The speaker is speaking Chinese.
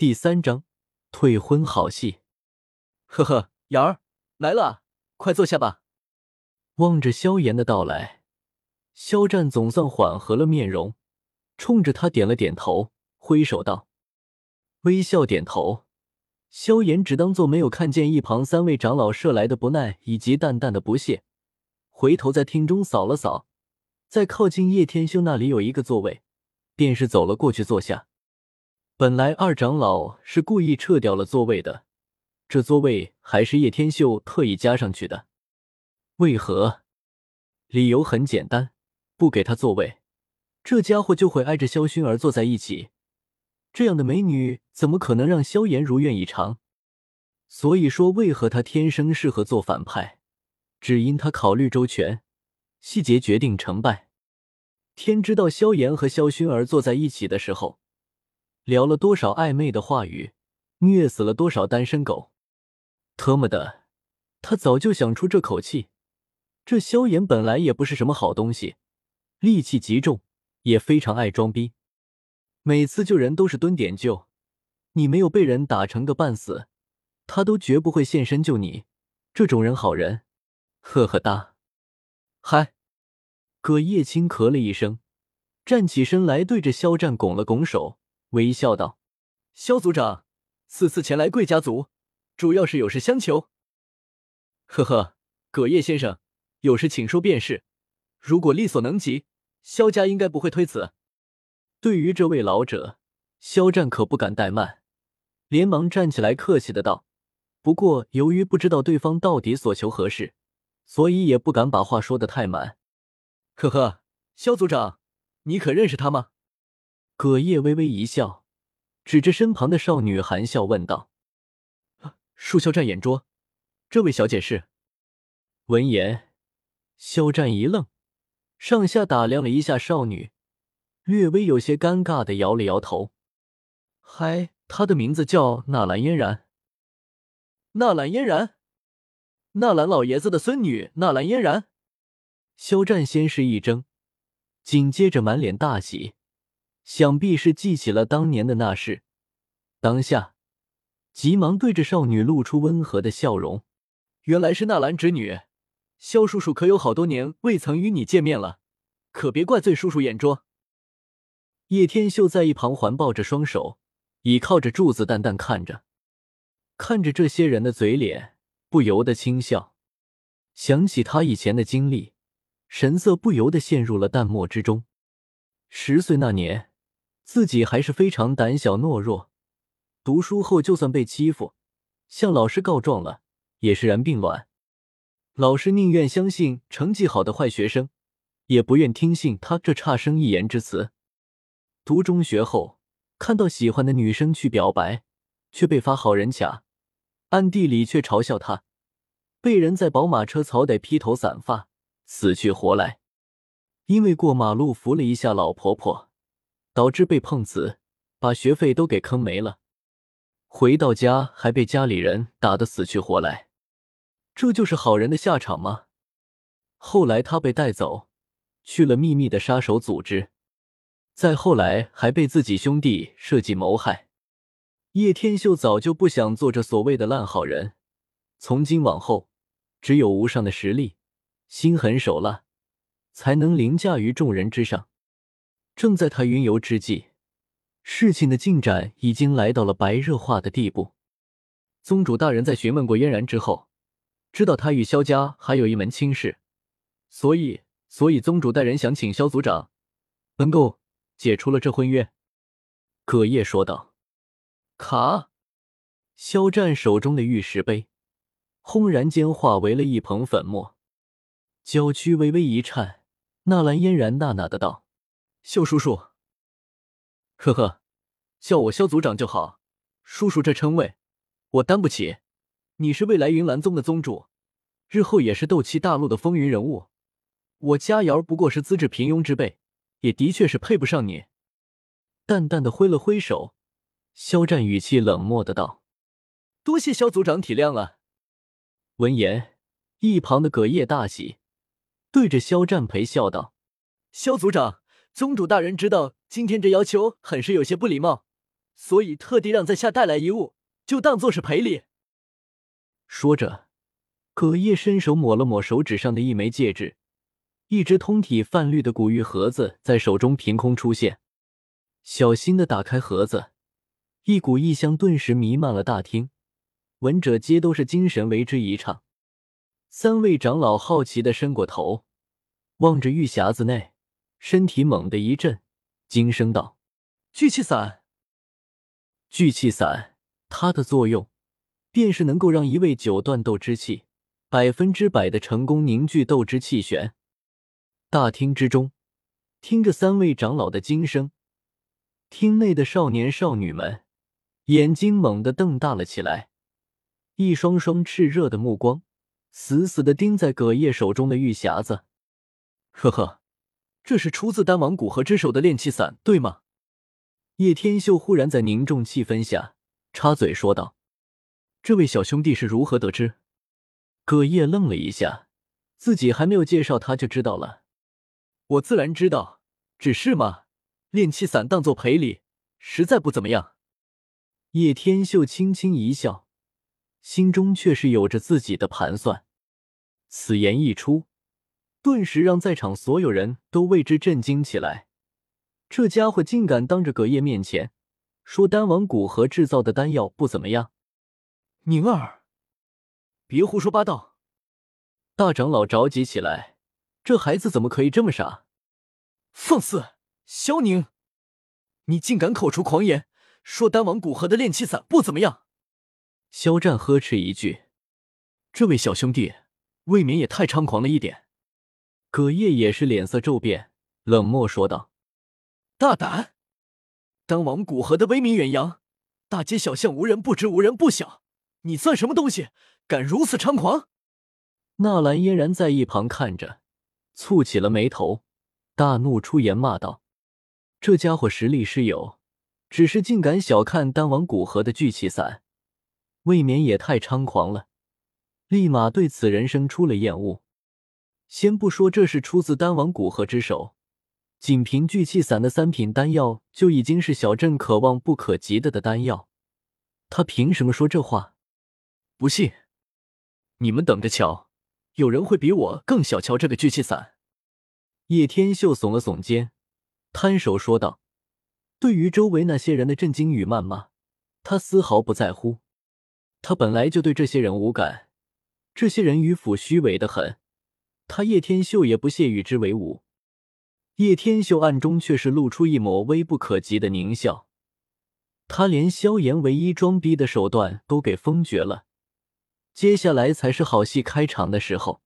第三章退婚好戏。呵呵，瑶儿来了，快坐下吧。望着萧炎的到来，肖战总算缓和了面容，冲着他点了点头，挥手道：“微笑点头。”萧炎只当做没有看见一旁三位长老射来的不耐以及淡淡的不屑，回头在厅中扫了扫，在靠近叶天修那里有一个座位，便是走了过去坐下。本来二长老是故意撤掉了座位的，这座位还是叶天秀特意加上去的。为何？理由很简单，不给他座位，这家伙就会挨着萧薰儿坐在一起。这样的美女怎么可能让萧炎如愿以偿？所以说，为何他天生适合做反派？只因他考虑周全，细节决定成败。天知道萧炎和萧薰儿坐在一起的时候。聊了多少暧昧的话语，虐死了多少单身狗！特么的，他早就想出这口气。这萧炎本来也不是什么好东西，戾气极重，也非常爱装逼。每次救人都是蹲点救，你没有被人打成个半死，他都绝不会现身救你。这种人好人，呵呵哒。嗨，葛叶青咳了一声，站起身来，对着肖战拱了拱手。微笑道：“萧族长，此次前来贵家族，主要是有事相求。”“呵呵，葛叶先生，有事请说便是。如果力所能及，萧家应该不会推辞。”对于这位老者，肖战可不敢怠慢，连忙站起来客气的道：“不过由于不知道对方到底所求何事，所以也不敢把话说的太满。”“呵呵，萧族长，你可认识他吗？”葛叶微微一笑，指着身旁的少女含笑问道：“恕肖战眼拙，这位小姐是？”闻言，肖战一愣，上下打量了一下少女，略微有些尴尬的摇了摇头：“嗨，她的名字叫纳兰嫣然。”纳兰嫣然，纳兰老爷子的孙女纳兰嫣然。肖战先是一怔，紧接着满脸大喜。想必是记起了当年的那事，当下急忙对着少女露出温和的笑容。原来是纳兰侄女，萧叔叔可有好多年未曾与你见面了，可别怪罪叔叔眼拙。叶天秀在一旁环抱着双手，倚靠着柱子，淡淡看着，看着这些人的嘴脸，不由得轻笑，想起他以前的经历，神色不由得陷入了淡漠之中。十岁那年。自己还是非常胆小懦弱，读书后就算被欺负，向老师告状了也是然并卵。老师宁愿相信成绩好的坏学生，也不愿听信他这差生一言之词。读中学后，看到喜欢的女生去表白，却被发好人卡，暗地里却嘲笑他，被人在宝马车槽得披头散发，死去活来。因为过马路扶了一下老婆婆。导致被碰瓷，把学费都给坑没了。回到家还被家里人打得死去活来，这就是好人的下场吗？后来他被带走，去了秘密的杀手组织，再后来还被自己兄弟设计谋害。叶天秀早就不想做这所谓的烂好人，从今往后，只有无上的实力、心狠手辣，才能凌驾于众人之上。正在他云游之际，事情的进展已经来到了白热化的地步。宗主大人在询问过嫣然之后，知道他与萧家还有一门亲事，所以，所以宗主大人想请萧族长能够解除了这婚约。葛叶说道。卡，萧战手中的玉石杯轰然间化为了一捧粉末，娇躯微微一颤，纳兰嫣然呐呐的道。萧叔叔，呵呵，叫我萧族长就好。叔叔这称谓我担不起。你是未来云岚宗的宗主，日后也是斗气大陆的风云人物。我佳瑶不过是资质平庸之辈，也的确是配不上你。淡淡的挥了挥手，肖战语气冷漠的道：“多谢肖族长体谅了。”闻言，一旁的葛叶大喜，对着肖战陪笑道：“肖族长。”宗主大人知道今天这要求很是有些不礼貌，所以特地让在下带来一物，就当做是赔礼。说着，葛叶伸手抹了抹手指上的一枚戒指，一只通体泛绿的古玉盒子在手中凭空出现。小心的打开盒子，一股异香顿时弥漫了大厅，闻者皆都是精神为之一畅。三位长老好奇的伸过头，望着玉匣子内，身体猛地一震，惊声道：“聚气散！聚气散，它的作用便是能够让一位九段斗之气百分之百的成功凝聚斗之气旋。”大厅之中，听着三位长老的惊声。厅内的少年少女们眼睛猛地瞪大了起来，一双双炽热的目光死死的盯在葛叶手中的玉匣子。呵呵，这是出自丹王古河之手的炼气散，对吗？叶天秀忽然在凝重气氛下插嘴说道：“这位小兄弟是如何得知？”葛叶愣了一下，自己还没有介绍他就知道了。我自然知道，只是嘛。炼气散当做赔礼，实在不怎么样。叶天秀轻轻一笑，心中却是有着自己的盘算。此言一出，顿时让在场所有人都为之震惊起来。这家伙竟敢当着葛叶面前说丹王古河制造的丹药不怎么样！宁儿，别胡说八道！大长老着急起来，这孩子怎么可以这么傻？放肆！萧宁，你竟敢口出狂言，说丹王古河的炼气散不怎么样？肖战呵斥一句：“这位小兄弟，未免也太猖狂了一点。”葛叶也是脸色骤变，冷漠说道：“大胆！丹王古河的威名远扬，大街小巷无人不知，无人不晓。你算什么东西，敢如此猖狂？”纳兰嫣然在一旁看着，蹙起了眉头，大怒出言骂道。这家伙实力是有，只是竟敢小看丹王古河的聚气散，未免也太猖狂了。立马对此人生出了厌恶。先不说这是出自丹王古河之手，仅凭聚气散的三品丹药就已经是小镇可望不可及的的丹药，他凭什么说这话？不信，你们等着瞧，有人会比我更小瞧这个聚气散。叶天秀耸了耸肩。摊手说道：“对于周围那些人的震惊与谩骂，他丝毫不在乎。他本来就对这些人无感，这些人迂腐虚伪的很，他叶天秀也不屑与之为伍。”叶天秀暗中却是露出一抹微不可及的狞笑。他连萧炎唯一装逼的手段都给封绝了，接下来才是好戏开场的时候。